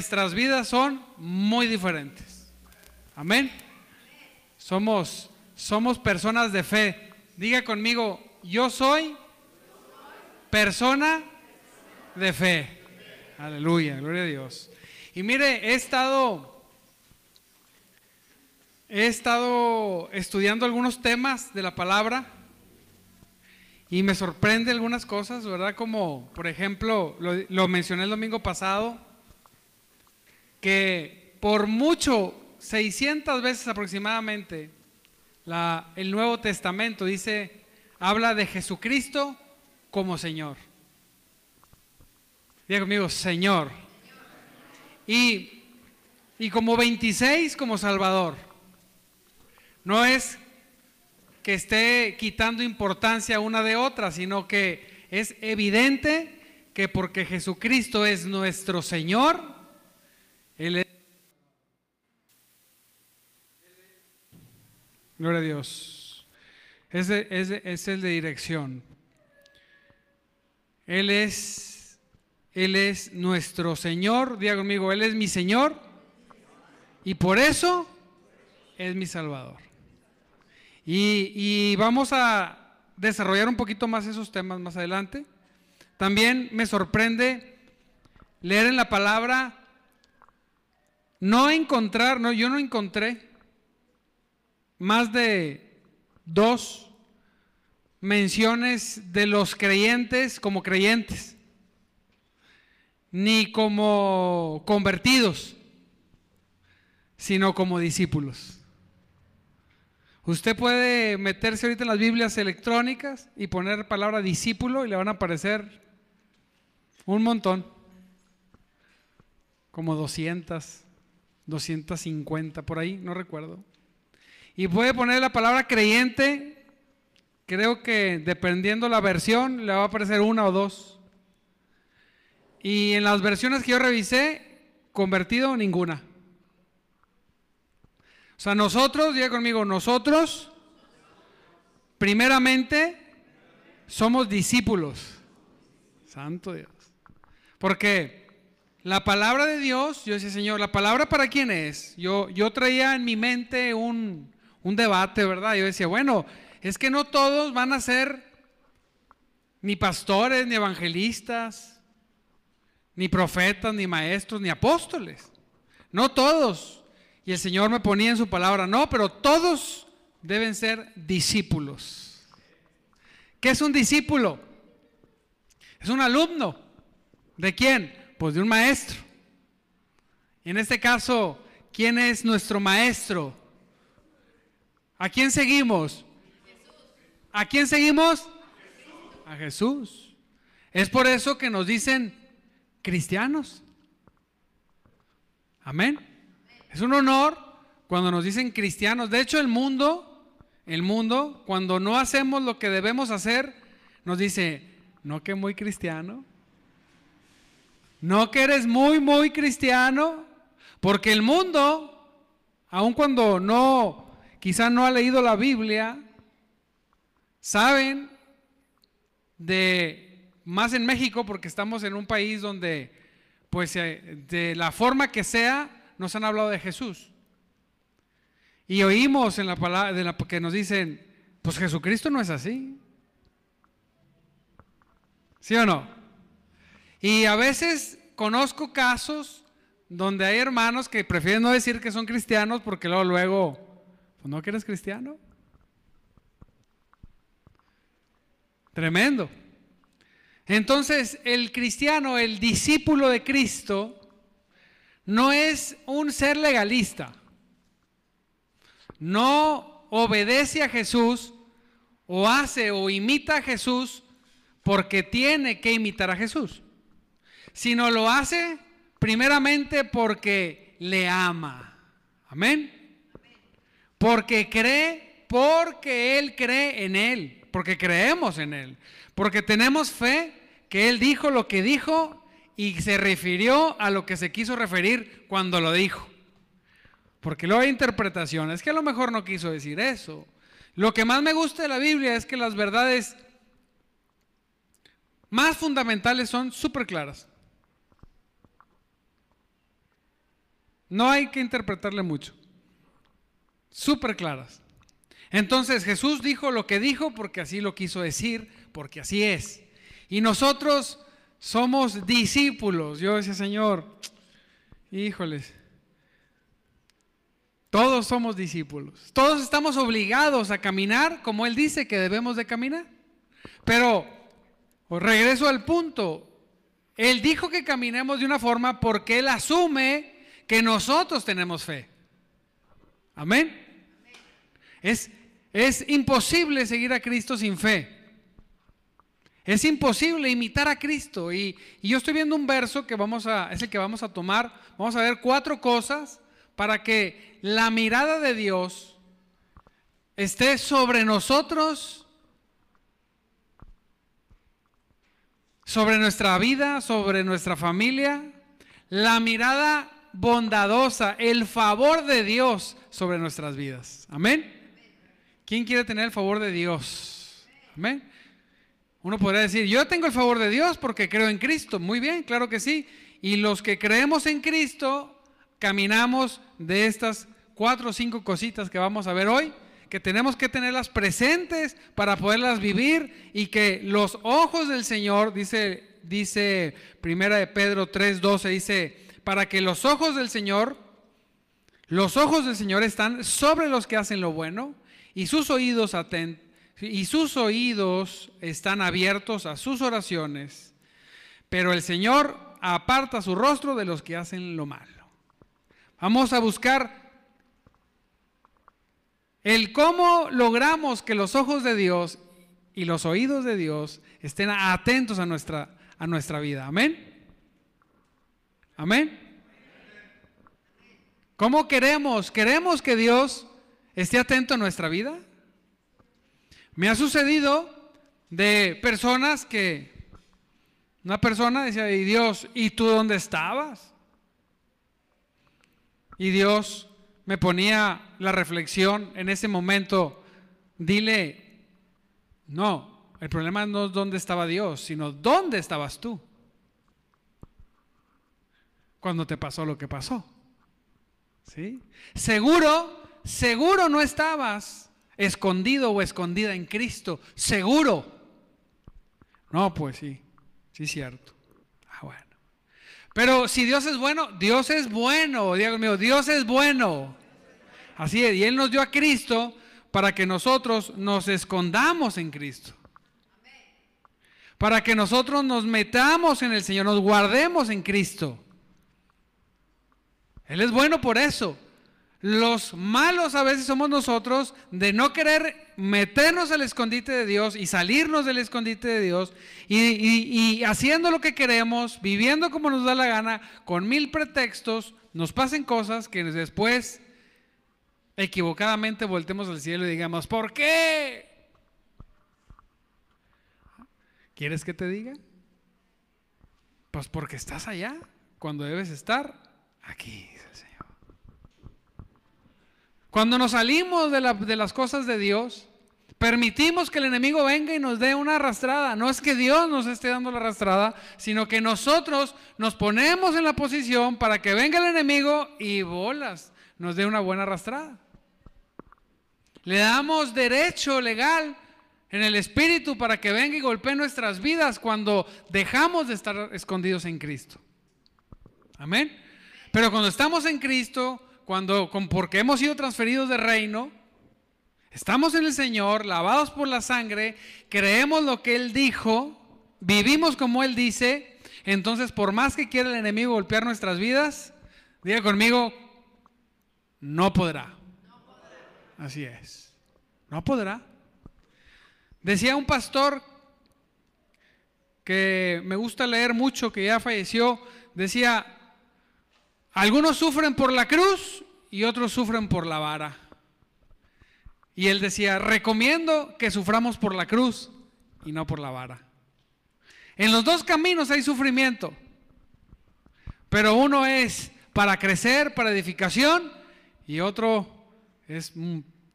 nuestras vidas son muy diferentes. Amén. Somos, somos personas de fe. Diga conmigo, yo soy persona de fe. Aleluya, gloria a Dios. Y mire, he estado, he estado estudiando algunos temas de la palabra y me sorprende algunas cosas, ¿verdad? Como, por ejemplo, lo, lo mencioné el domingo pasado, que por mucho, 600 veces aproximadamente, la, el Nuevo Testamento dice, habla de Jesucristo como Señor. Diga conmigo, Señor. Y, y como 26 como Salvador. No es que esté quitando importancia una de otra, sino que es evidente que porque Jesucristo es nuestro Señor, Él es... Gloria a Dios. Ese es, es el de dirección. Él es, Él es nuestro Señor. Diga conmigo, Él es mi Señor. Y por eso es mi Salvador. Y, y, vamos a desarrollar un poquito más esos temas más adelante. También me sorprende leer en la palabra, no encontrar, no, yo no encontré más de dos menciones de los creyentes como creyentes, ni como convertidos, sino como discípulos. Usted puede meterse ahorita en las Biblias electrónicas y poner palabra discípulo y le van a aparecer un montón, como 200, 250 por ahí, no recuerdo. Y puede poner la palabra creyente, creo que dependiendo la versión le va a aparecer una o dos. Y en las versiones que yo revisé, convertido ninguna. O sea, nosotros, diga conmigo, nosotros, primeramente, somos discípulos. Santo Dios. Porque la palabra de Dios, yo decía, Señor, ¿la palabra para quién es? Yo, yo traía en mi mente un, un debate, ¿verdad? Yo decía, bueno, es que no todos van a ser ni pastores, ni evangelistas, ni profetas, ni maestros, ni apóstoles. No todos. Y el Señor me ponía en su palabra, no, pero todos deben ser discípulos. ¿Qué es un discípulo? Es un alumno. ¿De quién? Pues de un maestro. Y en este caso, ¿quién es nuestro maestro? ¿A quién seguimos? ¿A quién seguimos? A Jesús. Es por eso que nos dicen cristianos. Amén. Es un honor cuando nos dicen cristianos. De hecho, el mundo, el mundo, cuando no hacemos lo que debemos hacer, nos dice, no que muy cristiano. No que eres muy, muy cristiano. Porque el mundo, aun cuando no, quizá no ha leído la Biblia, saben de, más en México, porque estamos en un país donde, pues, eh, de la forma que sea, nos han hablado de Jesús. Y oímos en la palabra de la, que nos dicen, pues Jesucristo no es así. ¿Sí o no? Y a veces conozco casos donde hay hermanos que prefieren no decir que son cristianos porque luego, luego, pues no que eres cristiano. Tremendo. Entonces, el cristiano, el discípulo de Cristo, no es un ser legalista. No obedece a Jesús o hace o imita a Jesús porque tiene que imitar a Jesús, sino lo hace primeramente porque le ama. Amén. Porque cree, porque Él cree en Él, porque creemos en Él, porque tenemos fe que Él dijo lo que dijo y se refirió a lo que se quiso referir cuando lo dijo. Porque luego hay interpretaciones, que a lo mejor no quiso decir eso. Lo que más me gusta de la Biblia es que las verdades más fundamentales son súper claras. No hay que interpretarle mucho. Súper claras. Entonces Jesús dijo lo que dijo porque así lo quiso decir, porque así es. Y nosotros somos discípulos. Yo decía, Señor, híjoles, todos somos discípulos. Todos estamos obligados a caminar como Él dice que debemos de caminar. Pero regreso al punto. Él dijo que caminemos de una forma porque Él asume que nosotros tenemos fe. Amén. Es, es imposible seguir a Cristo sin fe. Es imposible imitar a Cristo. Y, y, yo estoy viendo un verso que vamos a, es el que vamos a tomar. Vamos a ver cuatro cosas para que la mirada de Dios esté sobre nosotros, sobre nuestra vida, sobre nuestra familia. La mirada bondadosa, el favor de Dios sobre nuestras vidas. Amén. ¿Quién quiere tener el favor de Dios? Amén. Uno podría decir, yo tengo el favor de Dios porque creo en Cristo. Muy bien, claro que sí. Y los que creemos en Cristo, caminamos de estas cuatro o cinco cositas que vamos a ver hoy, que tenemos que tenerlas presentes para poderlas vivir y que los ojos del Señor, dice, dice Primera de Pedro 3:12, dice, para que los ojos del Señor, los ojos del Señor están sobre los que hacen lo bueno y sus oídos atentos y sus oídos están abiertos a sus oraciones, pero el Señor aparta su rostro de los que hacen lo malo. Vamos a buscar el cómo logramos que los ojos de Dios y los oídos de Dios estén atentos a nuestra, a nuestra vida. Amén. Amén. ¿Cómo queremos? ¿Queremos que Dios esté atento a nuestra vida? Me ha sucedido de personas que una persona decía, y Dios, ¿y tú dónde estabas? Y Dios me ponía la reflexión en ese momento, dile, no, el problema no es dónde estaba Dios, sino dónde estabas tú cuando te pasó lo que pasó. ¿Sí? Seguro, seguro no estabas escondido o escondida en Cristo, seguro. No, pues sí, sí cierto. Ah, bueno. Pero si Dios es bueno, Dios es bueno, Dios mío, Dios es bueno. Así es, y Él nos dio a Cristo para que nosotros nos escondamos en Cristo. Para que nosotros nos metamos en el Señor, nos guardemos en Cristo. Él es bueno por eso. Los malos a veces somos nosotros de no querer meternos al escondite de Dios y salirnos del escondite de Dios y, haciendo lo que queremos, viviendo como nos da la gana, con mil pretextos, nos pasen cosas que después equivocadamente voltemos al cielo y digamos, ¿por qué? ¿Quieres que te diga? Pues porque estás allá cuando debes estar aquí. Cuando nos salimos de, las cosas de Dios, permitimos que el enemigo venga y nos dé una arrastrada. No es que Dios nos esté dando la arrastrada, sino que nosotros nos ponemos en la posición para que venga el enemigo y bolas, nos dé una buena arrastrada. Le damos derecho legal en el Espíritu para que venga y golpee nuestras vidas cuando dejamos de estar escondidos en Cristo. Amén. Pero cuando estamos en Cristo, cuando, porque hemos sido transferidos de reino, estamos en el Señor, lavados por la sangre, creemos lo que Él dijo, vivimos como Él dice, entonces por más que quiera el enemigo golpear nuestras vidas, diga conmigo, no podrá. Así es, no podrá. Decía un pastor que me gusta leer mucho, que ya falleció, decía, algunos sufren por la cruz y otros sufren por la vara. Y él decía, recomiendo que suframos por la cruz y no por la vara. En los dos caminos hay sufrimiento, pero uno es para crecer, para edificación, y otro es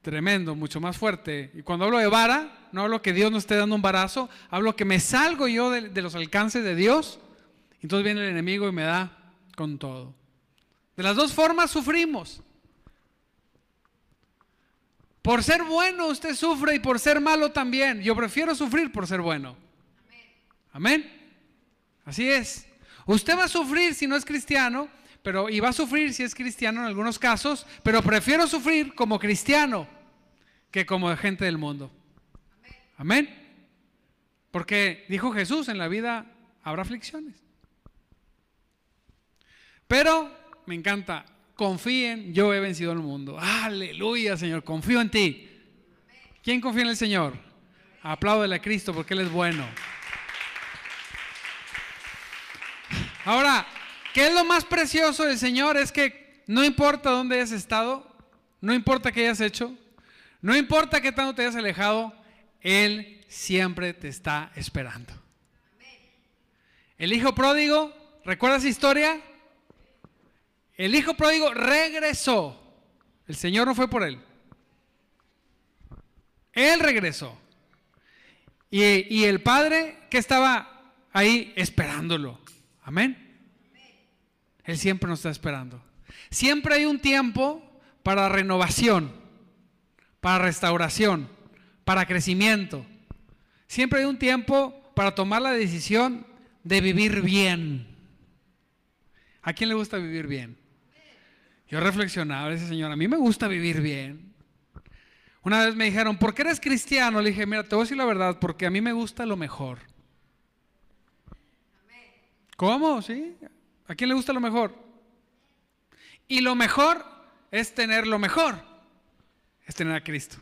tremendo, mucho más fuerte. Y cuando hablo de vara, no hablo que Dios nos esté dando un varazo, hablo que me salgo yo de, de los alcances de Dios, entonces viene el enemigo y me da con todo. De las dos formas sufrimos. Por ser bueno usted sufre y por ser malo también. Yo prefiero sufrir por ser bueno. Amén. Así es. Usted va a sufrir si no es cristiano, pero y va a sufrir si es cristiano en algunos casos, pero prefiero sufrir como cristiano que como gente del mundo. Amén. Porque dijo Jesús, en la vida habrá aflicciones. Pero me encanta, confíen, yo he vencido al mundo. Aleluya, Señor, confío en ti. ¿Quién confía en el Señor? Apláudele a Cristo porque Él es bueno. Ahora, ¿qué es lo más precioso del Señor? Es que no importa dónde hayas estado, no importa qué hayas hecho, no importa qué tanto te hayas alejado, Él siempre te está esperando. El hijo pródigo, ¿recuerdas esa historia? El hijo pródigo regresó. El Señor no fue por él. Él regresó. Y, el padre que estaba ahí esperándolo. Amén. Él siempre nos está esperando. Siempre hay un tiempo para renovación, para restauración, para crecimiento. Siempre hay un tiempo para tomar la decisión de vivir bien. ¿A quién le gusta vivir bien? Yo reflexionaba, ese señor, a mí me gusta vivir bien. Una vez me dijeron, ¿por qué eres cristiano? Le dije, mira, te voy a decir la verdad, porque a mí me gusta lo mejor. ¿Cómo? ¿Sí? ¿A quién le gusta lo mejor? Y lo mejor es tener lo mejor, es tener a Cristo.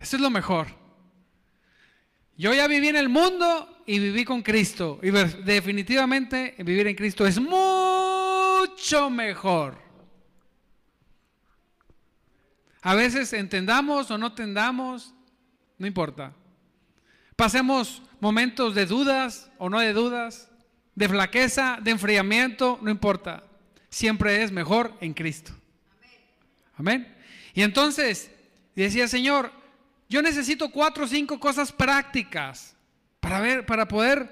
Eso es lo mejor. Yo ya viví en el mundo y viví con Cristo. Y definitivamente vivir en Cristo es muy mucho mejor. A veces entendamos o no entendamos, no importa. Pasemos momentos de dudas o no de dudas, de flaqueza, de enfriamiento, no importa. Siempre es mejor en Cristo. Amén. Y entonces decía, Señor, yo necesito cuatro o cinco cosas prácticas para ver, para poder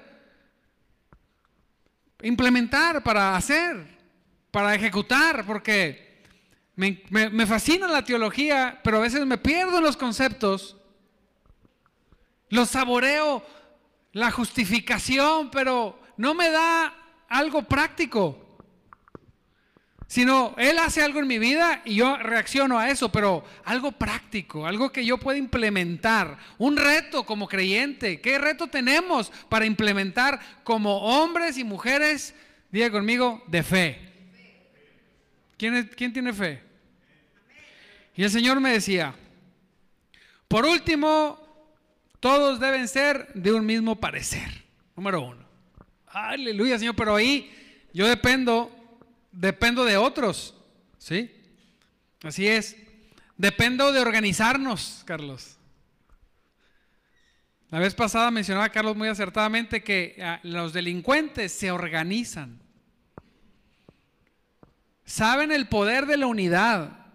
implementar, para hacer para ejecutar, porque me, fascina la teología, pero a veces me pierdo en los conceptos. Lo saboreo, la justificación, pero no me da algo práctico. Sino Él hace algo en mi vida y yo reacciono a eso, pero algo práctico, algo que yo pueda implementar. Un reto como creyente. ¿Qué reto tenemos para implementar como hombres y mujeres, diga conmigo, de fe? ¿Quién, tiene fe? Y el Señor me decía, por último, todos deben ser de un mismo parecer. Número uno. Aleluya, Señor, pero ahí yo dependo, dependo de otros. ¿Sí? Así es. Dependo de organizarnos, Carlos. La vez pasada mencionaba Carlos muy acertadamente que ah, los delincuentes se organizan saben el poder de la unidad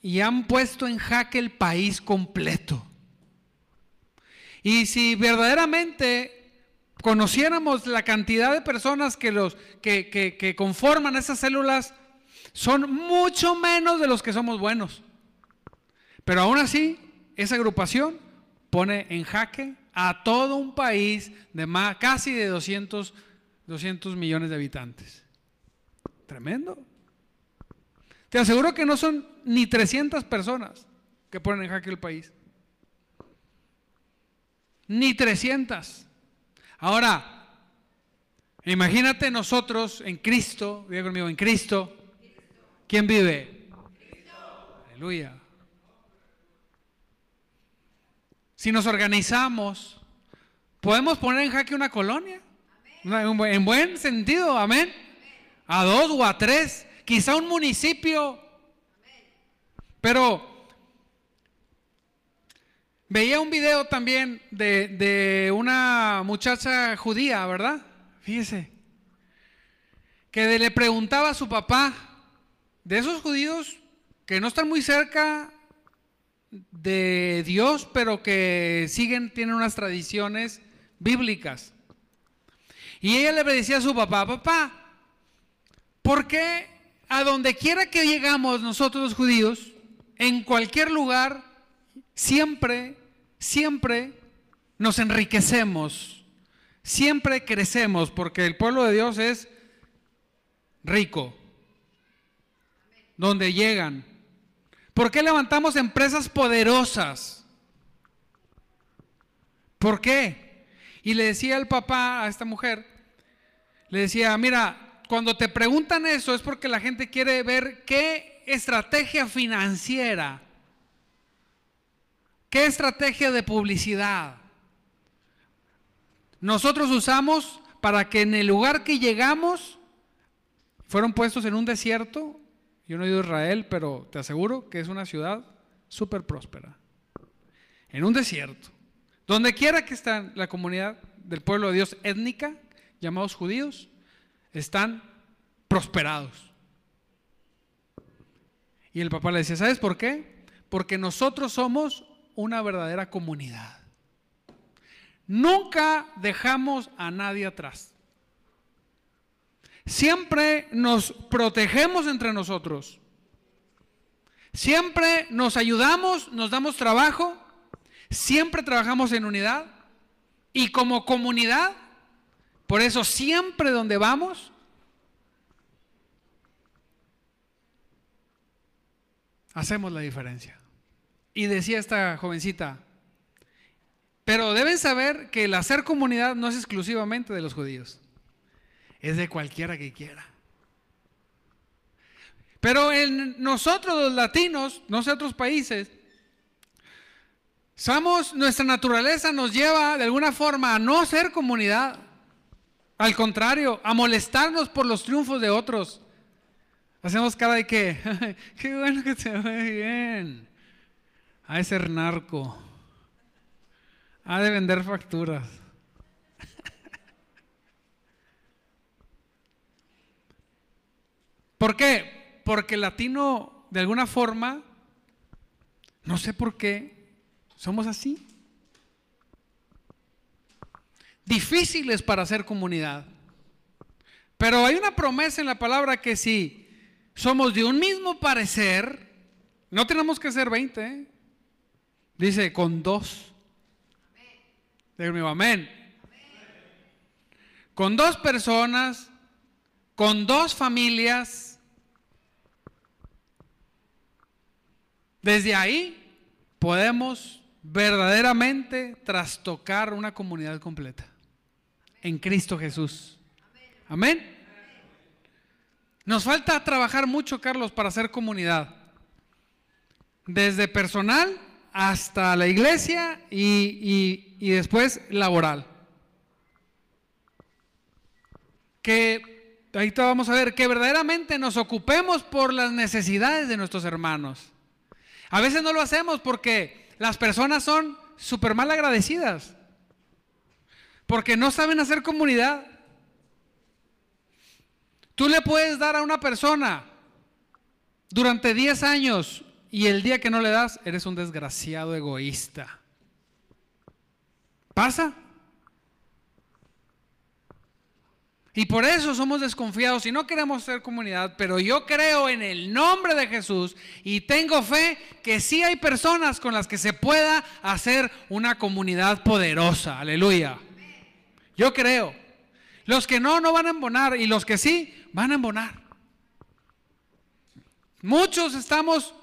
y han puesto en jaque el país completo. Y si verdaderamente conociéramos la cantidad de personas que, los, que, que conforman esas células, son mucho menos de los que somos buenos. Pero aún así, esa agrupación pone en jaque a todo un país de más, casi de 200, 200 millones de habitantes. Tremendo. Te aseguro que no son ni 300 personas que ponen en jaque el país. Ni 300. Ahora, imagínate nosotros en Cristo, diga conmigo, en Cristo. ¿Quién vive? Aleluya. Si nos organizamos, podemos poner en jaque una colonia. En buen sentido, amén. A dos o a tres quizá un municipio. Pero veía un video también de, una muchacha judía, ¿verdad? Fíjese. Que le preguntaba a su papá, de esos judíos que no están muy cerca de Dios, pero que siguen, tienen unas tradiciones bíblicas. Y ella le decía a su papá, papá, ¿por qué a donde quiera que llegamos nosotros los judíos, en cualquier lugar, siempre, siempre nos enriquecemos, siempre crecemos, porque el pueblo de Dios es rico, donde llegan. ¿Por qué levantamos empresas poderosas? ¿Por qué? Y le decía el papá a esta mujer, le decía, mira, cuando te preguntan eso es porque la gente quiere ver qué estrategia financiera, qué estrategia de publicidad nosotros usamos para que en el lugar que llegamos fueron puestos en un desierto. Yo no he ido a Israel, pero te aseguro que es una ciudad súper próspera. En un desierto. Donde quiera que está la comunidad del pueblo de Dios étnica, llamados judíos, están prosperados. Y el papá le decía, ¿sabes por qué? Porque nosotros somos una verdadera comunidad. Nunca dejamos a nadie atrás. Siempre nos protegemos entre nosotros. Siempre nos ayudamos, nos damos trabajo. Siempre trabajamos en unidad. Y como comunidad, por eso siempre donde vamos, hacemos la diferencia. Y decía esta jovencita, pero deben saber que el hacer comunidad no es exclusivamente de los judíos es de cualquiera que quiera. Pero en nosotros los latinos, no sé otros países, somos, nuestra naturaleza nos lleva de alguna forma a no ser comunidad. Al contrario, a molestarnos por los triunfos de otros. Hacemos cara de que, qué bueno que te ve bien. A ese narco. Ha de vender facturas. ¿Por qué? Porque el latino, de alguna forma, no sé por qué, somos así. Difíciles para hacer comunidad. Pero hay una promesa en la palabra que si somos de un mismo parecer, no tenemos que ser 20. ¿eh? Dice, con dos. Dígame, amén. Con dos personas, con dos familias, Desde ahí podemos verdaderamente trastocar una comunidad completa en Cristo Jesús. Amén. Nos falta trabajar mucho, Carlos, para hacer comunidad. Desde personal hasta la iglesia y, después laboral. Que ahorita vamos a ver que verdaderamente nos ocupemos por las necesidades de nuestros hermanos. A veces no lo hacemos porque las personas son súper mal agradecidas. Porque no saben hacer comunidad. Tú le puedes dar a una persona durante 10 años y el día que no le das, eres un desgraciado egoísta. ¿Pasa? Y por eso somos desconfiados y no queremos ser comunidad, pero yo creo en el nombre de Jesús y tengo fe que sí hay personas con las que se pueda hacer una comunidad poderosa. Aleluya. Yo creo. Los que no, no van a embonar y los que sí, van a embonar. Muchos estamos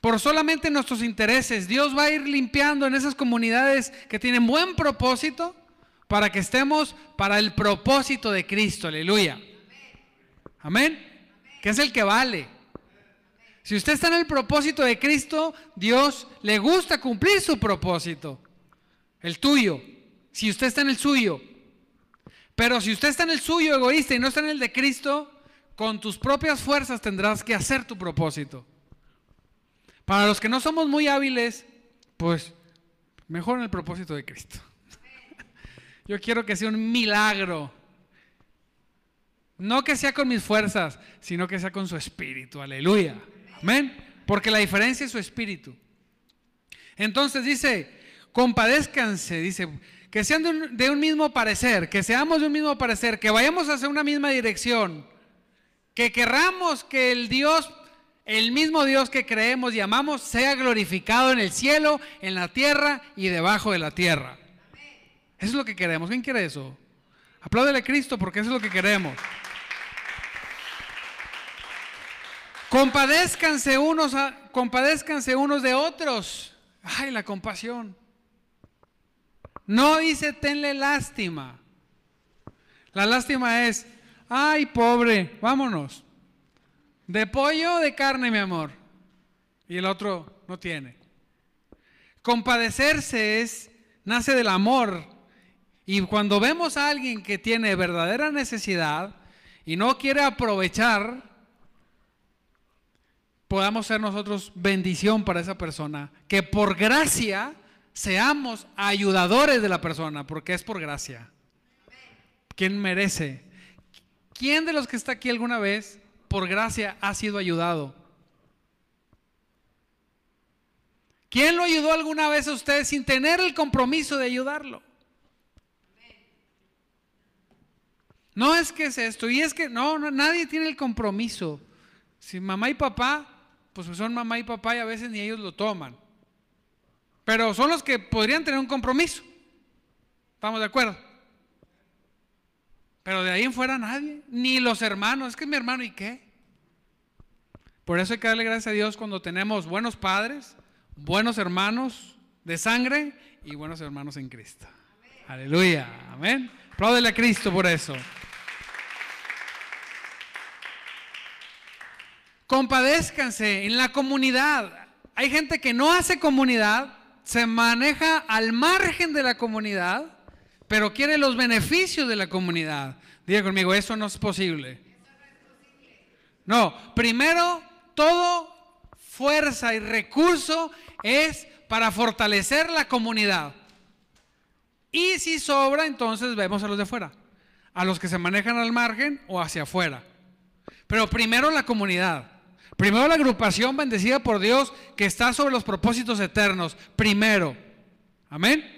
por solamente nuestros intereses. Dios va a ir limpiando en esas comunidades que tienen buen propósito para que estemos para el propósito de Cristo, aleluya. Amén. Que es el que vale. Si usted está en el propósito de Cristo, Dios le gusta cumplir su propósito, el tuyo. Si usted está en el suyo. Pero si usted está en el suyo egoísta y no está en el de Cristo, con tus propias fuerzas tendrás que hacer tu propósito. Para los que no somos muy hábiles, pues mejor en el propósito de Cristo. Yo quiero que sea un milagro. No que sea con mis fuerzas, sino que sea con su espíritu. Aleluya. Amén. Porque la diferencia es su espíritu. Entonces dice, compadézcanse, dice, que sean de un, mismo parecer, que seamos de un mismo parecer, que vayamos hacia una misma dirección. Que querramos que el Dios, el mismo Dios que creemos y amamos, sea glorificado en el cielo, en la tierra y debajo de la tierra. Eso es lo que queremos. ¿Quién quiere eso? Apláudele a Cristo porque eso es lo que queremos. Compadézcanse unos, compadézcanse unos de otros. Ay, la compasión. No dice tenle lástima. La lástima es, ay, pobre, vámonos. De pollo o de carne, mi amor. Y el otro no tiene. Compadecerse es, nace del amor. Y cuando vemos a alguien que tiene verdadera necesidad y no quiere aprovechar, podamos ser nosotros bendición para esa persona, que por gracia seamos ayudadores de la persona, porque es por gracia. ¿Quién merece? ¿Quién de los que está aquí alguna vez, por gracia, ha sido ayudado? ¿Quién lo ayudó alguna vez a usted sin tener el compromiso de ayudarlo? No es que es esto, y es que no, no nadie tiene el compromiso. Si mamá y papá pues son mamá y papá y a veces ni ellos lo toman. Pero son los que podrían tener un compromiso. ¿Estamos de acuerdo? Pero de ahí en fuera nadie, ni los hermanos. Es que mi hermano, ¿y qué? Por eso hay que darle gracias a Dios cuando tenemos buenos padres, buenos hermanos de sangre y buenos hermanos en Cristo. Aleluya. Amén. Apláudele a Cristo por eso. Compadézcanse en la comunidad. Hay gente que no hace comunidad, se maneja al margen de la comunidad, pero quiere los beneficios de la comunidad. Diga conmigo, eso no es posible. No, primero, todo fuerza y recurso es para fortalecer la comunidad. Y si sobra, entonces vemos a los de fuera, a los que se manejan al margen o hacia afuera. Pero primero la comunidad. Primero la agrupación bendecida por Dios que está sobre los propósitos eternos. Primero. Amén.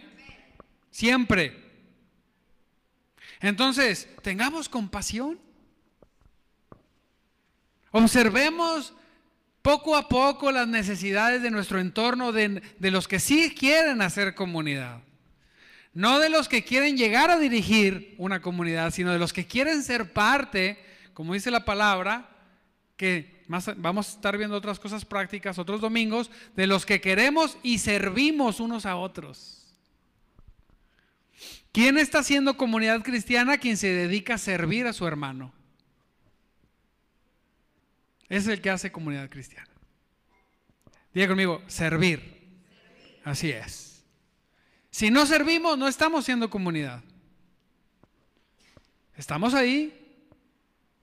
Siempre. Entonces, tengamos compasión. Observemos poco a poco las necesidades de nuestro entorno, de, de, los que sí quieren hacer comunidad. No de los que quieren llegar a dirigir una comunidad, sino de los que quieren ser parte, como dice la palabra, que vamos a estar viendo otras cosas prácticas otros domingos, de los que queremos y servimos unos a otros. ¿Quién está haciendo comunidad cristiana? Quien se dedica a servir a su hermano. Es el que hace comunidad cristiana. Diga conmigo, servir. Así es. Si no servimos, no estamos siendo comunidad. Estamos ahí,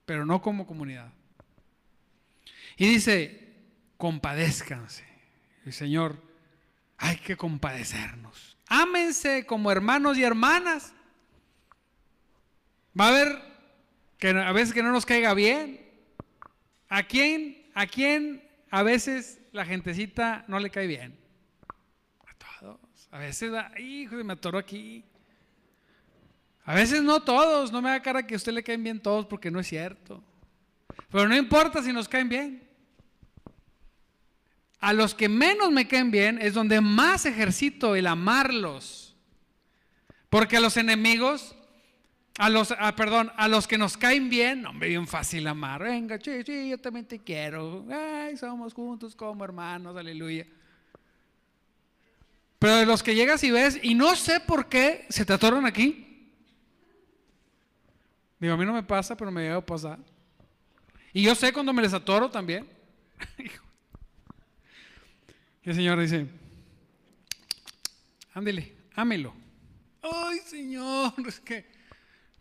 pero no como comunidad. Y dice, compadézcanse. El Señor, hay que compadecernos. Ámense como hermanos y hermanas. Va a haber que a veces que no nos caiga bien. ¿A quién? ¿A quién a veces la gentecita no le cae bien? A todos. A veces, hijo, me atoró aquí. A veces no todos, no me da cara que a usted le caen bien todos porque no es cierto. Pero no importa si nos caen bien a los que menos me caen bien es donde más ejercito el amarlos. Porque a los enemigos, a los, ah, perdón, a los que nos caen bien, hombre, bien fácil amar. Venga, sí, sí, yo también te quiero. Ay, somos juntos como hermanos, aleluya. Pero de los que llegas y ves, y no sé por qué se te atoran aquí. Digo, a mí no me pasa, pero me llega a pasar. Y yo sé cuando me les atoro también. Y el Señor dice, ándele, ámelo. Ay, Señor, es que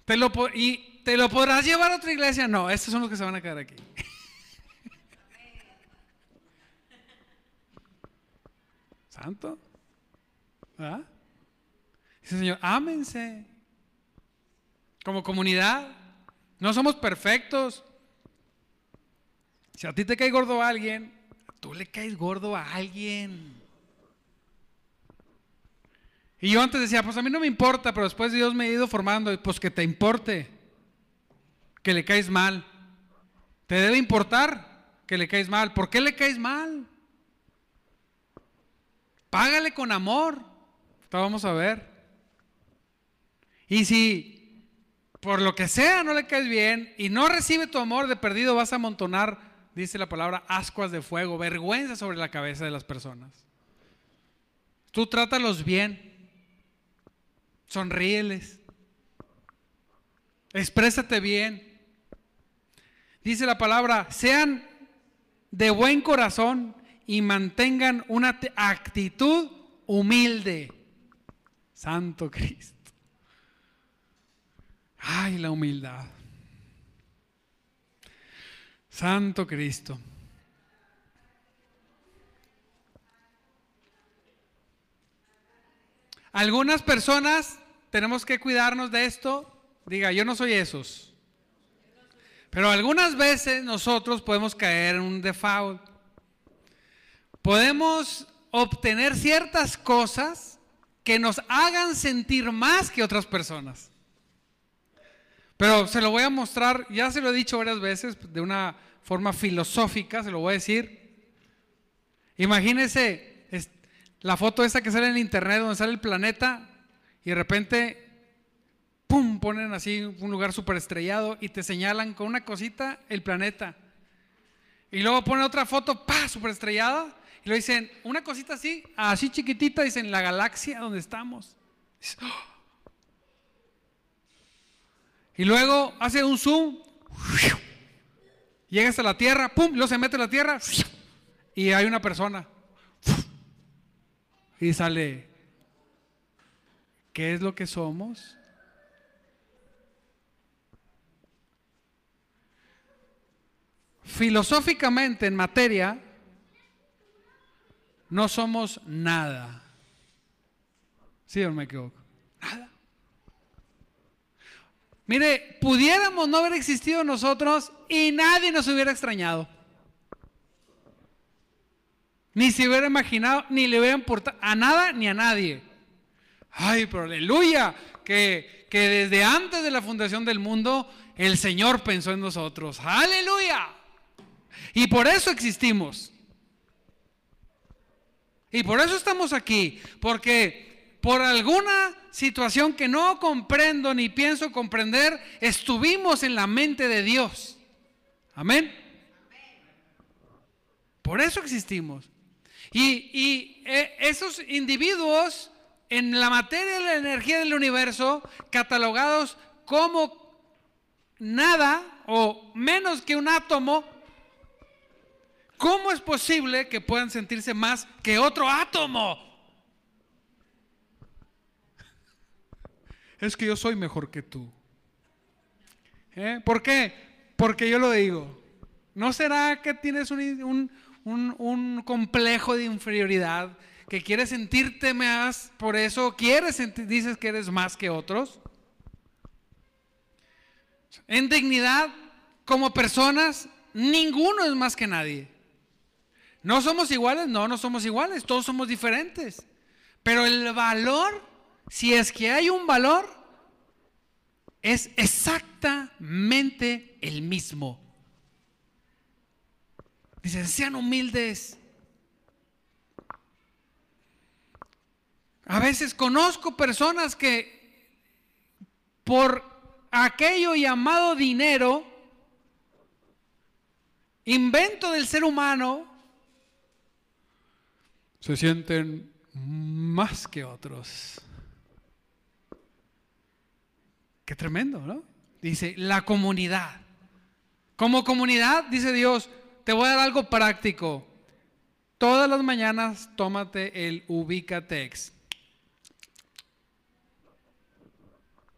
te lo, y te lo podrás llevar a otra iglesia. No, estos son los que se van a quedar aquí. Santo. ¿Ah? Dice el Señor, ámense. Como comunidad. No somos perfectos. Si a ti te cae gordo alguien, tú le caes gordo a alguien. Y yo antes decía, pues a mí no me importa, pero después Dios me ha ido formando, pues que te importe, que le caes mal. Te debe importar que le caes mal. ¿Por qué le caes mal? Págale con amor. vamos a ver. Y si por lo que sea no le caes bien y no recibe tu amor de perdido, vas a amontonar, dice la palabra, ascuas de fuego, vergüenza sobre la cabeza de las personas. Tú trátalos bien. Sonríeles. Exprésate bien. Dice la palabra, sean de buen corazón y mantengan una actitud humilde. Santo Cristo. Ay, la humildad. Santo Cristo. Algunas personas tenemos que cuidarnos de esto. Diga, yo no soy esos. Pero algunas veces nosotros podemos caer en un default. Podemos obtener ciertas cosas que nos hagan sentir más que otras personas. Pero se lo voy a mostrar, ya se lo he dicho varias veces, de una forma filosófica, se lo voy a decir. Imagínese la foto esta que sale en internet donde sale el planeta y de repente, ¡pum!, ponen así un lugar súper estrellado y te señalan con una cosita el planeta. Y luego ponen otra foto, ¡pa!, súper estrellada y lo dicen, una cosita así, así chiquitita, dicen la galaxia donde estamos. ¡oh! Y luego hace un zoom, llega hasta la Tierra, pum, luego se mete en la Tierra y hay una persona. Y sale, ¿qué es lo que somos? Filosóficamente en materia, no somos nada. ¿Sí o me equivoco? Nada. Mire, pudiéramos no haber existido nosotros y nadie nos hubiera extrañado. Ni se hubiera imaginado, ni le hubiera importado a nada ni a nadie. Ay, pero aleluya, que, que desde antes de la fundación del mundo el Señor pensó en nosotros. Aleluya. Y por eso existimos. Y por eso estamos aquí, porque por alguna situación que no comprendo ni pienso comprender, estuvimos en la mente de Dios. Amén. Por eso existimos. Y, eh, esos individuos en la materia de la energía del universo, catalogados como nada o menos que un átomo, ¿Cómo es posible que puedan sentirse más que otro átomo? Es que yo soy mejor que tú. ¿Eh? ¿Por qué? Porque yo lo digo. ¿No será que tienes un, un complejo de inferioridad? Que quieres sentirte más, por eso quieres dices que eres más que otros. En dignidad, como personas, ninguno es más que nadie. ¿No somos iguales? No, no somos iguales, todos somos diferentes. Pero el valor, si es que hay un valor, es exactamente el mismo. Dicen, sean humildes. A veces conozco personas que por aquello llamado dinero, invento del ser humano, se sienten más que otros. Qué tremendo, ¿no? Dice, la comunidad. Como comunidad, dice Dios, te voy a dar algo práctico. Todas las mañanas tómate el Ubicatex.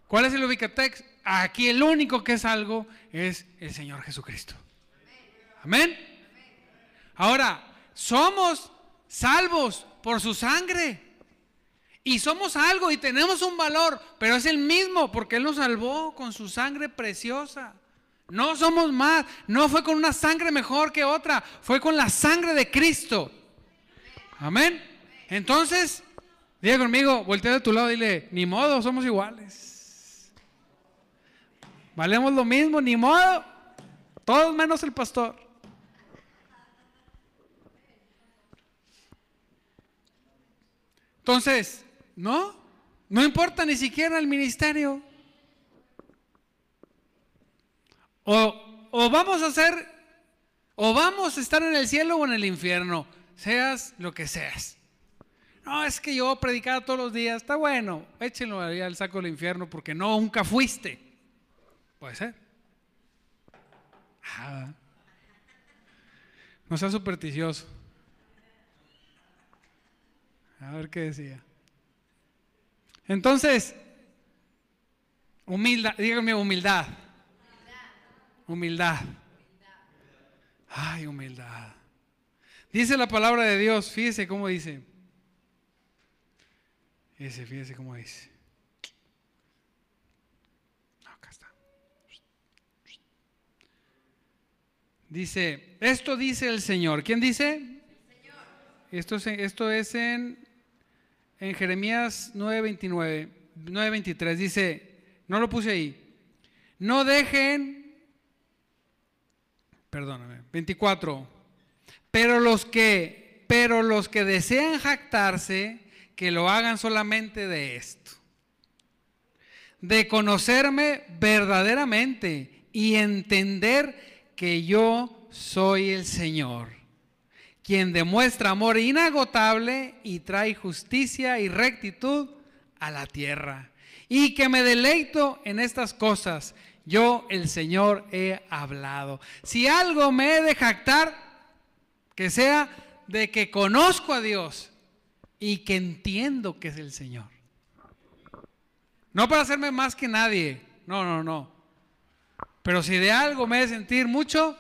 ¿Cuál es el Ubicatex? Aquí el único que es algo es el Señor Jesucristo. Amén. Ahora, somos salvos por su sangre. Y somos algo y tenemos un valor, pero es el mismo porque Él nos salvó con su sangre preciosa. No somos más, no fue con una sangre mejor que otra, fue con la sangre de Cristo. Amén. Entonces, diga conmigo, voltea de tu lado y dile, ni modo, somos iguales. Valemos lo mismo, ni modo. Todos menos el pastor. Entonces, no, no importa ni siquiera el ministerio. O, o vamos a hacer, o vamos a estar en el cielo o en el infierno, seas lo que seas. No, es que yo predicaba todos los días, está bueno, échenlo ahí al saco del infierno porque no, nunca fuiste. Puede ser. Ah, no sea supersticioso. A ver qué decía. Entonces, humildad, dígame humildad. Humildad. Ay, humildad. Dice la palabra de Dios, fíjese cómo dice. Fíjese, fíjese cómo dice. Acá está. Dice, esto dice el Señor. ¿Quién dice? Esto es, esto es en, en Jeremías 9:29, 9:23. Dice, no lo puse ahí. No dejen, perdóname, 24. Pero los que, pero los que desean jactarse, que lo hagan solamente de esto. De conocerme verdaderamente y entender que yo soy el Señor, quien demuestra amor inagotable y trae justicia y rectitud a la tierra. Y que me deleito en estas cosas. Yo, el Señor, he hablado. Si algo me he de jactar, que sea de que conozco a Dios y que entiendo que es el Señor. No para hacerme más que nadie, no, no, no. Pero si de algo me he de sentir mucho,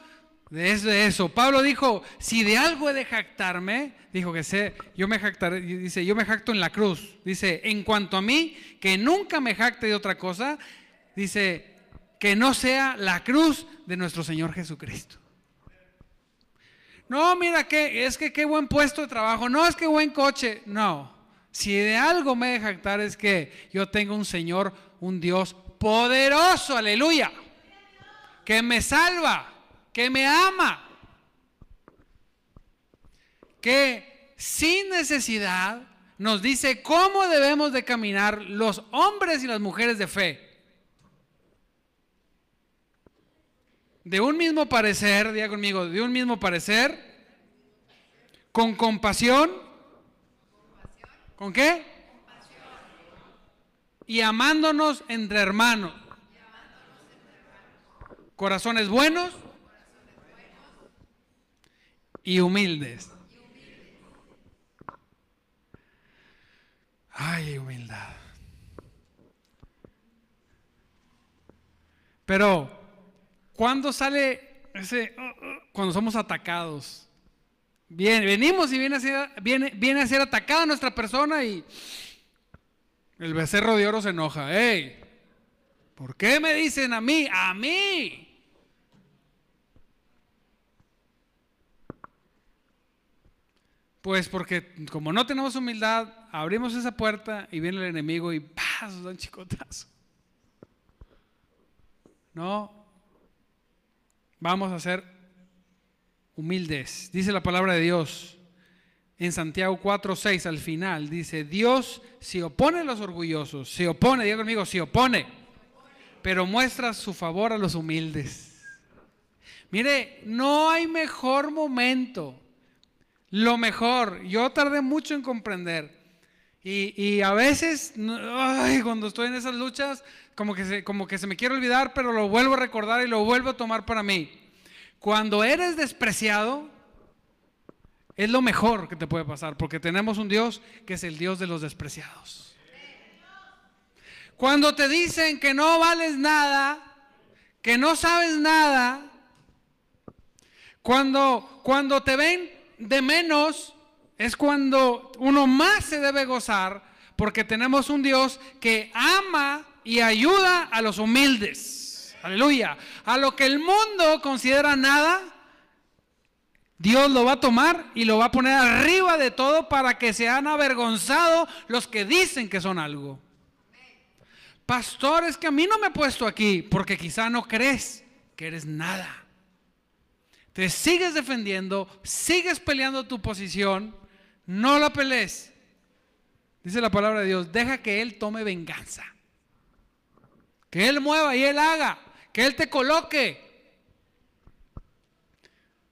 eso, de eso. Pablo dijo, si de algo he de jactarme, dijo que sé, yo me jactaré, dice, yo me jacto en la cruz. Dice, en cuanto a mí, que nunca me jacte de otra cosa, dice, que no sea la cruz de nuestro Señor Jesucristo. No, mira que es que qué buen puesto de trabajo. No, es que buen coche. No. Si de algo me he de jactar es que yo tengo un Señor, un Dios poderoso, aleluya, que me salva, que me ama, que sin necesidad nos dice cómo debemos de caminar los hombres y las mujeres de fe. de un mismo parecer, diga conmigo, de un mismo parecer, con compasión, ¿con qué? Y amándonos entre hermanos. Corazones buenos y humildes. Ay, humildad. Pero ¿Cuándo sale ese, cuando somos atacados? Bien, venimos y viene a, ser, viene, viene a ser atacada nuestra persona y el becerro de oro se enoja. ¡Ey! ¿Por qué me dicen a mí? ¡A mí! Pues porque como no tenemos humildad, abrimos esa puerta y viene el enemigo y. Nos dan chicotazo. No, Vamos a ser humildes. Dice la palabra de Dios en Santiago 4, 6 al final. Dice, Dios se opone a los orgullosos, se opone, diga conmigo, se opone, pero muestra su favor a los humildes. Mire, no hay mejor momento. Lo mejor, yo tardé mucho en comprender. Y, a veces, cuando estoy en esas luchas, como que, se, como que se me quiere olvidar, pero lo vuelvo a recordar y lo vuelvo a tomar para mí. Cuando eres despreciado, es lo mejor que te puede pasar, porque tenemos un Dios que es el Dios de los despreciados. Cuando te dicen que no vales nada, que no sabes nada, cuando, cuando te ven de menos, es cuando uno más se debe gozar, porque tenemos un Dios que ama y ayuda a los humildes. Aleluya. A lo que el mundo considera nada, Dios lo va a tomar y lo va a poner arriba de todo para que sean avergonzados los que dicen que son algo. Pastor, es que a mí no me he puesto aquí porque quizá no crees que eres nada. Te sigues defendiendo, sigues peleando tu posición, no la pelees. Dice la palabra de Dios, deja que Él tome venganza. Que Él mueva y Él haga, que Él te coloque.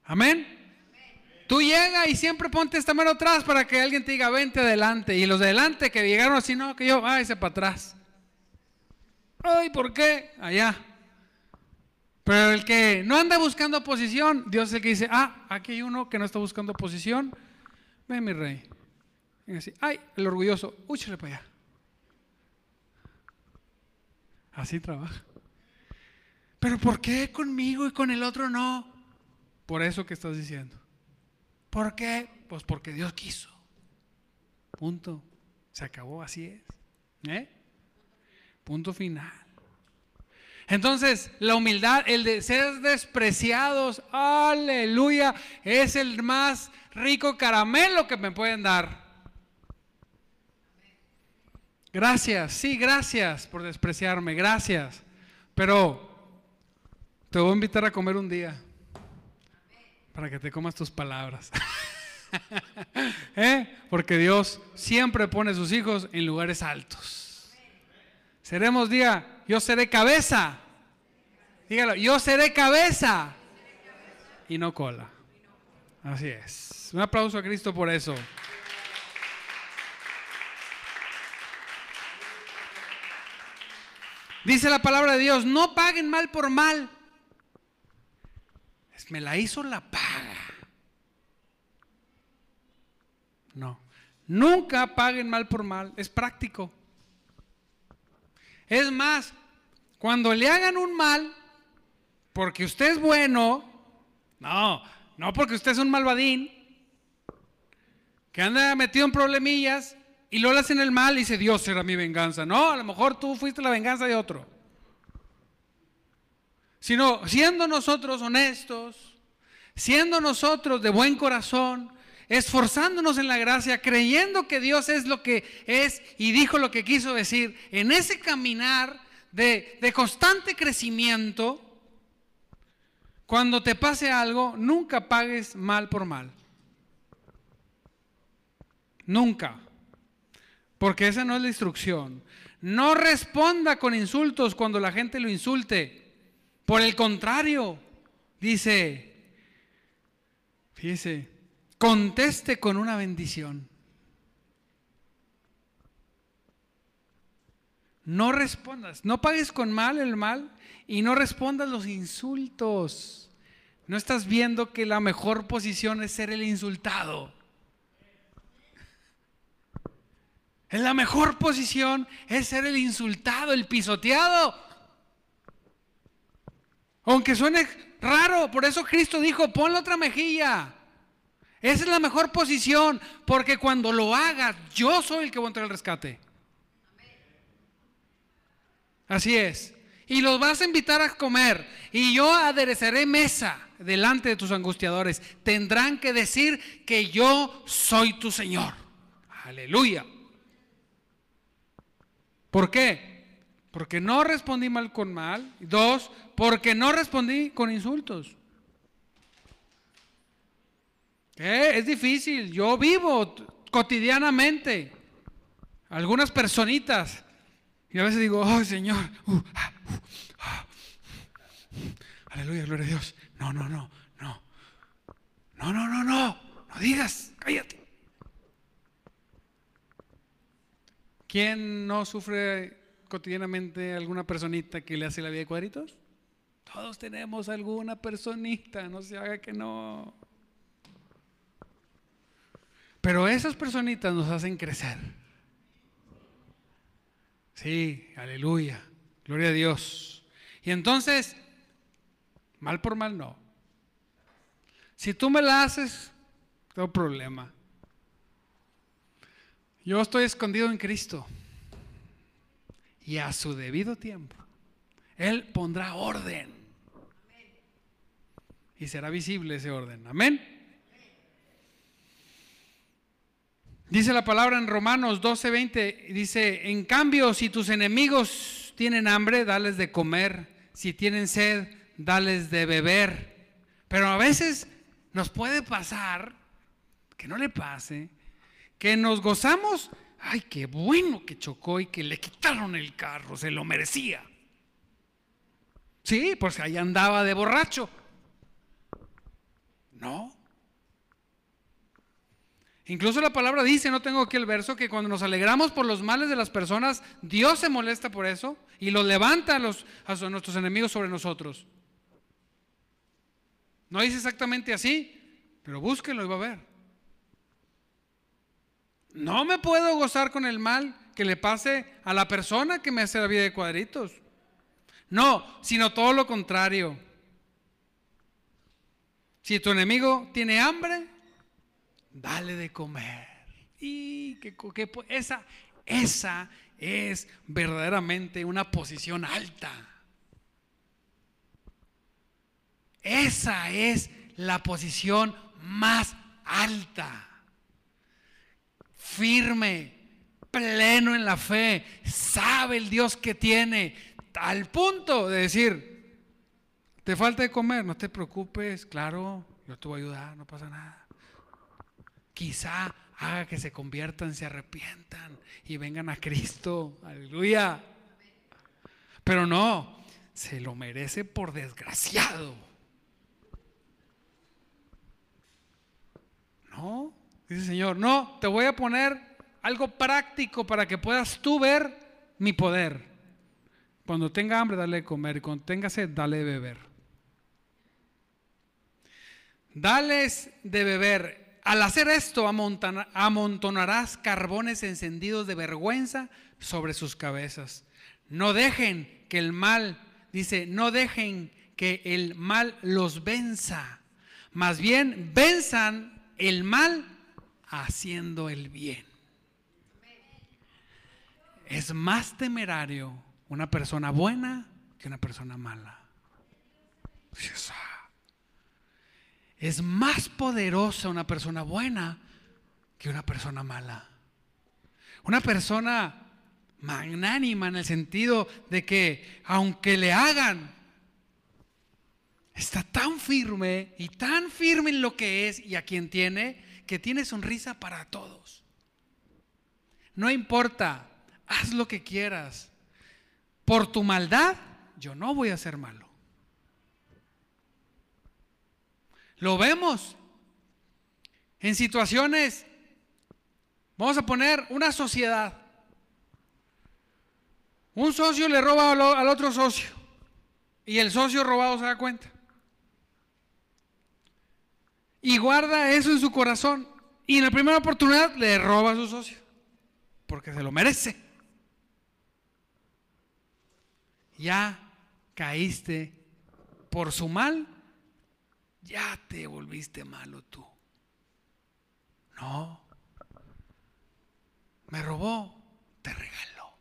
Amén. Tú llega y siempre ponte esta mano atrás para que alguien te diga, vente adelante. Y los de adelante que llegaron así, no, que yo, ese para atrás. Ay, ¿por qué? Allá. Pero el que no anda buscando posición, Dios es el que dice, ah, aquí hay uno que no está buscando posición. Ven, mi rey. Y así, ay, el orgulloso, úchale para allá. Así trabaja. Pero ¿por qué conmigo y con el otro no? Por eso que estás diciendo. ¿Por qué? Pues porque Dios quiso. Punto. Se acabó, así es. ¿Eh? Punto final. Entonces, la humildad, el de ser despreciados, aleluya, es el más rico caramelo que me pueden dar. Gracias, sí, gracias por despreciarme, gracias. Pero te voy a invitar a comer un día para que te comas tus palabras. ¿Eh? Porque Dios siempre pone a sus hijos en lugares altos. Seremos día, yo seré cabeza. Dígalo, yo seré cabeza y no cola. Así es. Un aplauso a Cristo por eso. Dice la palabra de Dios, no paguen mal por mal. Me la hizo la paga. No. Nunca paguen mal por mal. Es práctico. Es más, cuando le hagan un mal, porque usted es bueno, no, no porque usted es un malvadín, que anda metido en problemillas y lo le hacen el mal y dice, Dios será mi venganza. No, a lo mejor tú fuiste la venganza de otro. Sino siendo nosotros honestos, siendo nosotros de buen corazón, esforzándonos en la gracia, creyendo que Dios es lo que es y dijo lo que quiso decir, en ese caminar de, de constante crecimiento, cuando te pase algo, nunca pagues mal por mal. Nunca. Porque esa no es la instrucción. No responda con insultos cuando la gente lo insulte. Por el contrario, dice, fíjese, conteste con una bendición. No respondas, no pagues con mal el mal y no respondas los insultos. No estás viendo que la mejor posición es ser el insultado. En la mejor posición es ser el insultado, el pisoteado. Aunque suene raro, por eso Cristo dijo, pon la otra mejilla. Esa es la mejor posición, porque cuando lo hagas, yo soy el que voy a entrar al rescate. Así es. Y los vas a invitar a comer. Y yo adereceré mesa delante de tus angustiadores. Tendrán que decir que yo soy tu Señor. Aleluya. ¿Por qué? Porque no respondí mal con mal. Dos, porque no respondí con insultos. Es difícil. Yo vivo cotidianamente. Algunas personitas. Y a veces digo, oh Señor. Uh, ah, uh, ah. Aleluya, gloria a Dios. No, no, no, no. No, no, no, no. No digas, cállate. ¿Quién no sufre cotidianamente alguna personita que le hace la vida de cuadritos? Todos tenemos alguna personita, no se haga que no. Pero esas personitas nos hacen crecer. Sí, aleluya. Gloria a Dios. Y entonces, mal por mal no. Si tú me la haces, tengo problema. Yo estoy escondido en Cristo. Y a su debido tiempo, Él pondrá orden. Y será visible ese orden. Amén. Dice la palabra en Romanos 12:20, dice, en cambio, si tus enemigos tienen hambre, dales de comer, si tienen sed, dales de beber, Pero a veces nos puede pasar, que no le pase, que nos gozamos, ay, qué bueno que chocó y que le quitaron el carro, se lo merecía. Sí, pues ahí andaba de borracho. No. Incluso la palabra dice, no tengo aquí el verso, que cuando nos alegramos por los males de las personas, Dios se molesta por eso y los levanta a, a nuestros enemigos sobre nosotros. No dice exactamente así, pero búsquenlo y va a ver. No me puedo gozar con el mal que le pase a la persona que me hace la vida de cuadritos. No, sino todo lo contrario. Si tu enemigo tiene hambre, dale de comer. Y que, esa, esa es verdaderamente una posición alta. Esa es la posición más alta. Firme, pleno en la fe, sabe el Dios que tiene, al punto de decir, te falta de comer, no te preocupes, claro, yo te voy a ayudar, no pasa nada. Quizá haga que se conviertan, se arrepientan y vengan a Cristo, aleluya. Pero no, se lo merece por desgraciado. No, dice el Señor, no, te voy a poner algo práctico para que puedas tú ver mi poder. Cuando tenga hambre, dale de comer. Y cuando tenga sed, dale de beber. Dales de beber. Al hacer esto, amontonarás carbones encendidos de vergüenza sobre sus cabezas. No dejen que el mal, dice, no dejen que el mal los venza. Más bien, venzan el mal haciendo el bien. Es más temerario una persona buena que una persona mala. Es más poderosa una persona buena que una persona mala. Una persona magnánima en el sentido de que aunque le hagan está tan firme y tan firme en lo que es y a quien tiene, que tiene sonrisa para todos. No importa, haz lo que quieras. Por tu maldad, yo no voy a ser malo. Lo vemos en situaciones, vamos a poner una sociedad. Un socio le roba al otro socio y el socio robado se da cuenta y guarda eso en su corazón y en la primera oportunidad le roba a su socio, porque se lo merece. Ya caíste por su mal, ya te volviste malo tú. No, me robó, te regaló.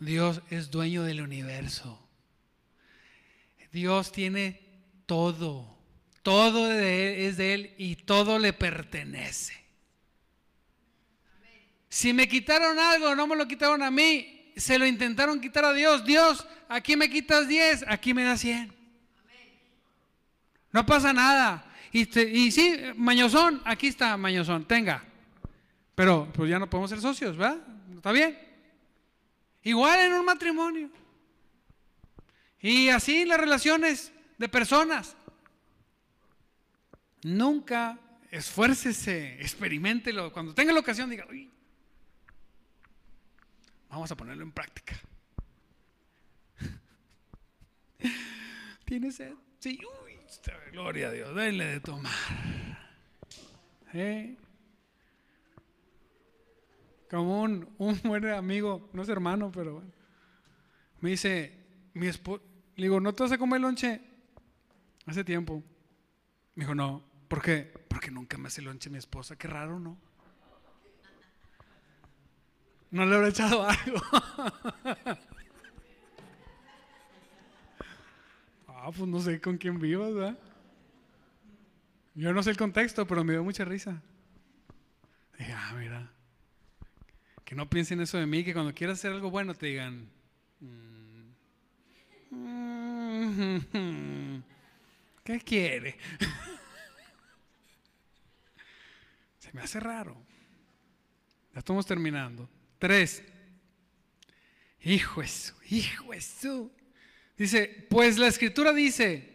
Dios es dueño del universo. Dios tiene todo. Todo es de Él y todo le pertenece. Si me quitaron algo, no me lo quitaron a mí, se lo intentaron quitar a Dios. Dios, aquí me quitas 10, aquí me da 100. No pasa nada. Y, sí, Mañozón, aquí está Mañozón, tenga. Pero pues ya no podemos ser socios, ¿verdad? ¿Está bien? Igual en un matrimonio. Y así las relaciones de personas. Nunca esfuércese, experimentelo. Cuando tenga la ocasión, diga, vamos a ponerlo en práctica. ¿Tiene sed? Sí, uy, gloria a Dios, denle de tomar. ¿Eh? Como un, un, buen amigo, no es hermano, pero me dice, mi esposo, le digo, ¿no te vas a comer lonche? Hace tiempo. Me dijo, no. ¿Por qué? Porque nunca me hace lonche mi esposa. Qué raro, ¿no? No le habrá echado algo. Ah, pues no sé con quién vivas, ¿verdad? Yo no sé el contexto, pero me dio mucha risa. Dije, ah, mira. Que no piensen eso de mí, que cuando quieras hacer algo bueno te digan. Mm, mm, ¿Qué quiere? Se me hace raro. Ya estamos terminando. Tres. Hijo eso, hijo eso. Dice, pues la escritura dice,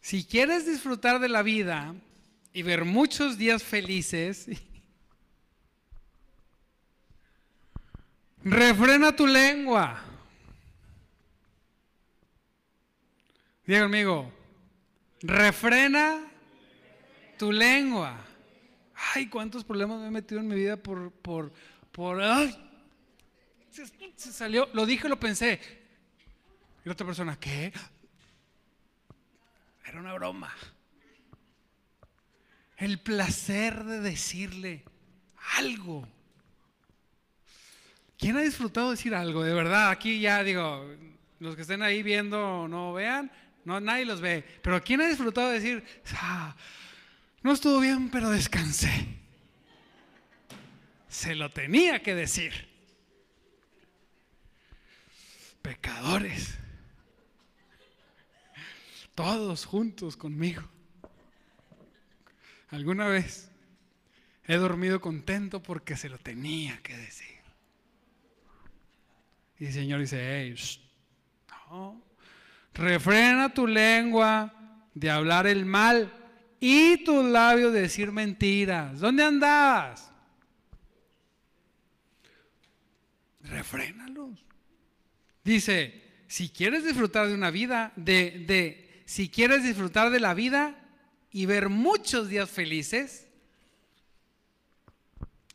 si quieres disfrutar de la vida y ver muchos días felices, refrena tu lengua. Diga conmigo, refrena tu lengua. Ay, cuántos problemas me he metido en mi vida por, por, por, ay, se, salió, lo dije, lo pensé. Y la otra persona, ¿qué? Era una broma. El placer de decirle algo. ¿Quién ha disfrutado de decir algo? De verdad, aquí ya digo, los que estén ahí viendo no vean, no, nadie los ve. Pero ¿quién ha disfrutado de decir, ah, no estuvo bien, pero descansé? Se lo tenía que decir. Pecadores. Todos juntos conmigo. Alguna vez he dormido contento porque se lo tenía que decir. Y el Señor dice, hey, no, refrena tu lengua de hablar el mal y tus labios de decir mentiras. ¿Dónde andabas? Refrénalos. Dice, si quieres disfrutar de una vida, de, de, si quieres disfrutar de la vida y ver muchos días felices,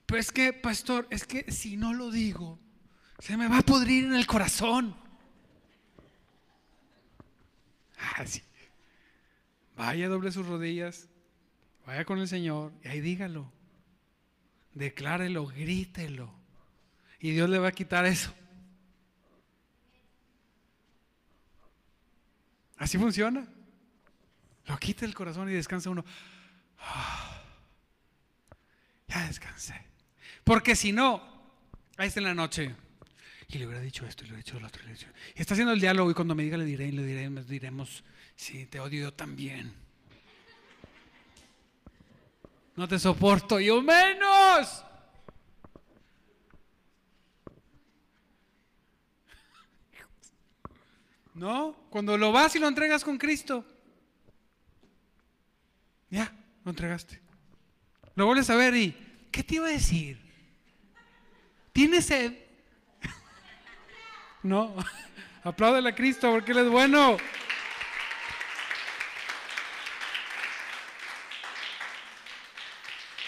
pues que, pastor, es que si no lo digo, se me va a podrir en el corazón. Así. Ah, vaya, doble sus rodillas, vaya con el Señor y ahí dígalo. Declárelo, grítelo. Y Dios le va a quitar eso. Así funciona. Lo quita el corazón y descansa uno. Ah, ya descansé. Porque si no, ahí está en la noche. Y le hubiera dicho esto y le hubiera dicho lo otro. Y, está haciendo el diálogo y cuando me diga le diré y le diré, diremos, sí, te odio yo también. No te soporto, yo menos. ¿No? Cuando lo vas y lo entregas con Cristo. Ya, lo entregaste. Lo vuelves a ver y, ¿qué te iba a decir? ¿Tienes sed? no. Apláudele a Cristo porque Él es bueno.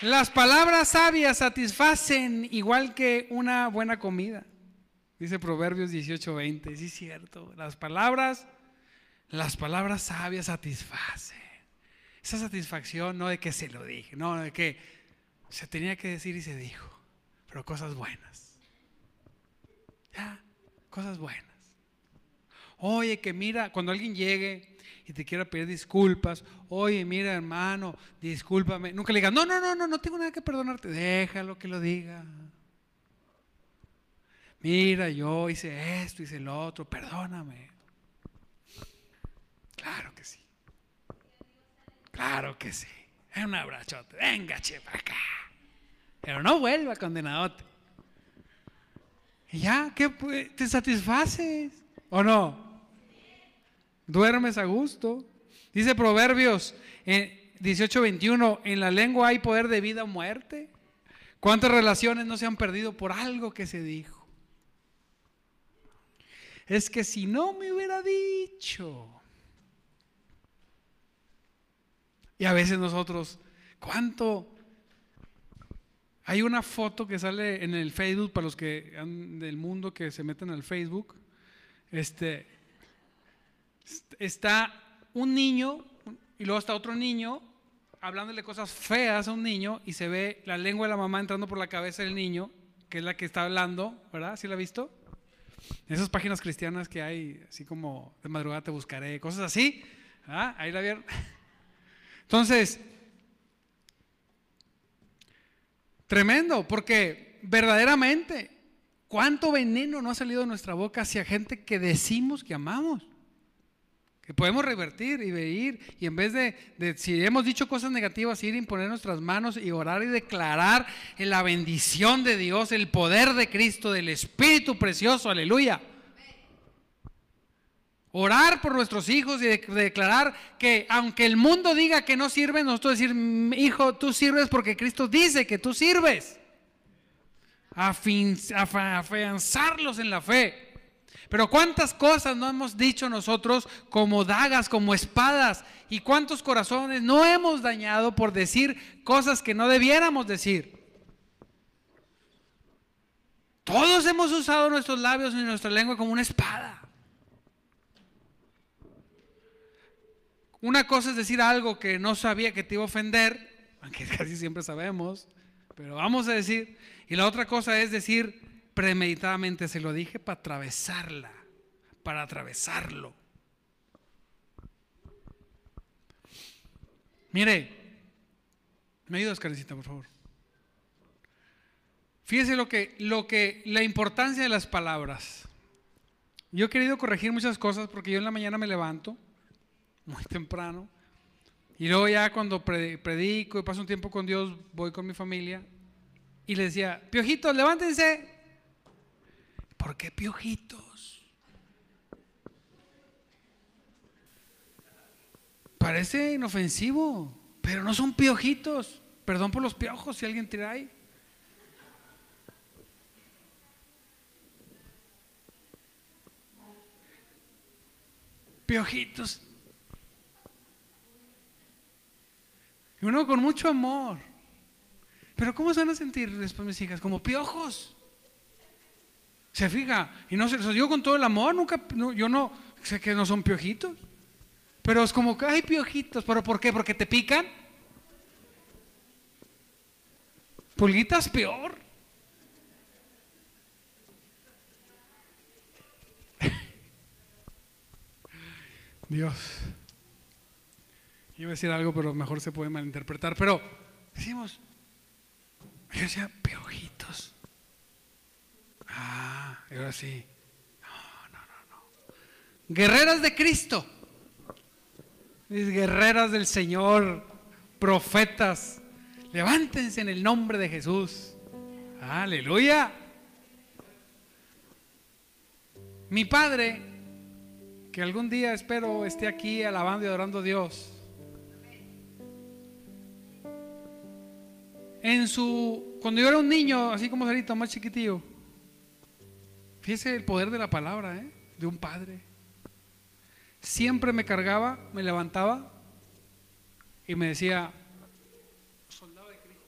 Las palabras sabias satisfacen igual que una buena comida. Dice Proverbios 18:20, sí es cierto, las palabras, las palabras sabias satisfacen. Esa satisfacción no de que se lo dije, no, de que se tenía que decir y se dijo, pero cosas buenas. Ya, cosas buenas. Oye, que mira, cuando alguien llegue y te quiera pedir disculpas, oye, mira hermano, discúlpame, nunca le digas, no, no, no, no, no tengo nada que perdonarte, déjalo que lo diga mira, yo hice esto, hice lo otro, perdóname. Claro que sí. Claro que sí. Es un abrachote. Venga, che, para acá. Pero no vuelva, condenadote. Y ya, ¿qué te satisfaces? ¿O no? Duermes a gusto. Dice Proverbios en 18:21, en la lengua hay poder de vida o muerte. ¿Cuántas relaciones no se han perdido por algo que se dijo? Es que si no me hubiera dicho. Y a veces nosotros, ¿cuánto? Hay una foto que sale en el Facebook para los que del mundo que se meten al Facebook. Este está un niño y luego está otro niño hablándole cosas feas a un niño y se ve la lengua de la mamá entrando por la cabeza del niño, que es la que está hablando, ¿verdad? ¿Sí la ha visto? Esas páginas cristianas que hay, así como de madrugada te buscaré, cosas así. ¿ah? Ahí la vieron. Entonces, tremendo, porque verdaderamente, ¿cuánto veneno no ha salido de nuestra boca hacia gente que decimos que amamos? Que podemos revertir y ir y en vez de, de, si hemos dicho cosas negativas, ir y poner nuestras manos y orar y declarar en la bendición de Dios, el poder de Cristo, del Espíritu precioso, aleluya. Orar por nuestros hijos y declarar que aunque el mundo diga que no sirven, nosotros decir, hijo, tú sirves porque Cristo dice que tú sirves. Afianzarlos en la fe. Pero cuántas cosas no hemos dicho nosotros como dagas, como espadas, y cuántos corazones no hemos dañado por decir cosas que no debiéramos decir. Todos hemos usado nuestros labios y nuestra lengua como una espada. Una cosa es decir algo que no sabía que te iba a ofender, aunque casi siempre sabemos, pero vamos a decir. Y la otra cosa es decir premeditadamente se lo dije para atravesarla, para atravesarlo. Mire, me ayudas, Karencita, por favor. Fíjese lo que, lo que, la importancia de las palabras. Yo he querido corregir muchas cosas porque yo en la mañana me levanto muy temprano y luego ya cuando predico y paso un tiempo con Dios, voy con mi familia y le decía, piojitos, levántense, ¿Por qué piojitos? Parece inofensivo, pero no son piojitos. Perdón por los piojos si alguien trae. Piojitos. Y uno con mucho amor. Pero ¿cómo se van a sentir después mis hijas? Como piojos. Se fija, y no se los digo con todo el amor, nunca, yo no sé que no son piojitos, pero es como que hay piojitos, pero ¿por qué? Porque te pican. Pulguitas peor. Dios. Iba a decir algo, pero mejor se puede malinterpretar. Pero decimos, yo decía, piojitos. Ah, ahora sí. No, no, no, no. Guerreras de Cristo. Mis guerreras del Señor, profetas, levántense en el nombre de Jesús. Aleluya. Mi padre, que algún día espero esté aquí alabando y adorando a Dios. En su, cuando yo era un niño, así como ahorita, más chiquitillo, Fíjese el poder de la palabra, ¿eh? de un padre. Siempre me cargaba, me levantaba y me decía, soldado de Cristo,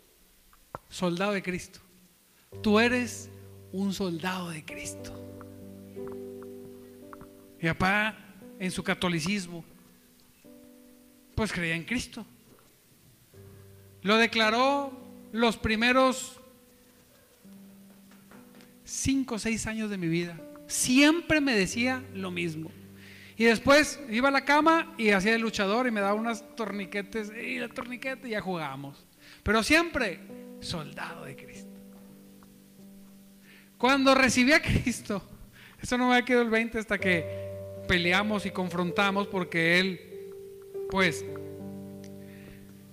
soldado de Cristo, tú eres un soldado de Cristo. Mi papá en su catolicismo, pues creía en Cristo. Lo declaró los primeros cinco o seis años de mi vida. Siempre me decía lo mismo. Y después iba a la cama y hacía el luchador y me daba unas torniquetes y el torniquete y ya jugábamos. Pero siempre soldado de Cristo. Cuando recibí a Cristo, eso no me ha quedado el 20 hasta que peleamos y confrontamos porque Él, pues,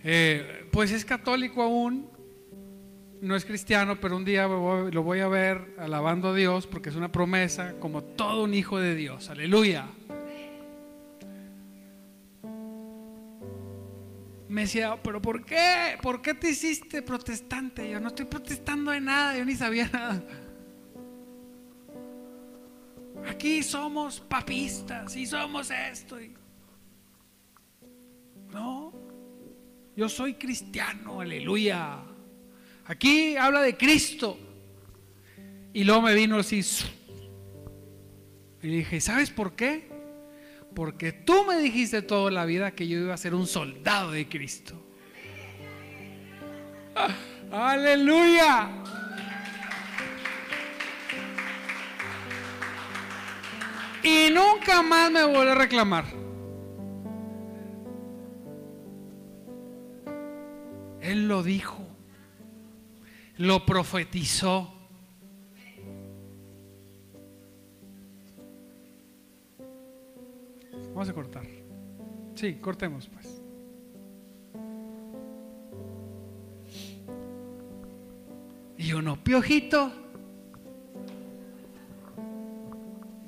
eh, pues es católico aún no es cristiano, pero un día lo voy a ver alabando a Dios porque es una promesa como todo un hijo de Dios. Aleluya. Me decía, pero ¿por qué? ¿Por qué te hiciste protestante? Yo no estoy protestando de nada, yo ni sabía nada. Aquí somos papistas y somos esto. No, yo soy cristiano, aleluya. Aquí habla de Cristo. Y luego me vino así. Y dije, ¿sabes por qué? Porque tú me dijiste toda la vida que yo iba a ser un soldado de Cristo. Aleluya. Y nunca más me volví a reclamar. Él lo dijo lo profetizó. Vamos a cortar. Sí, cortemos pues. Y uno, piojito,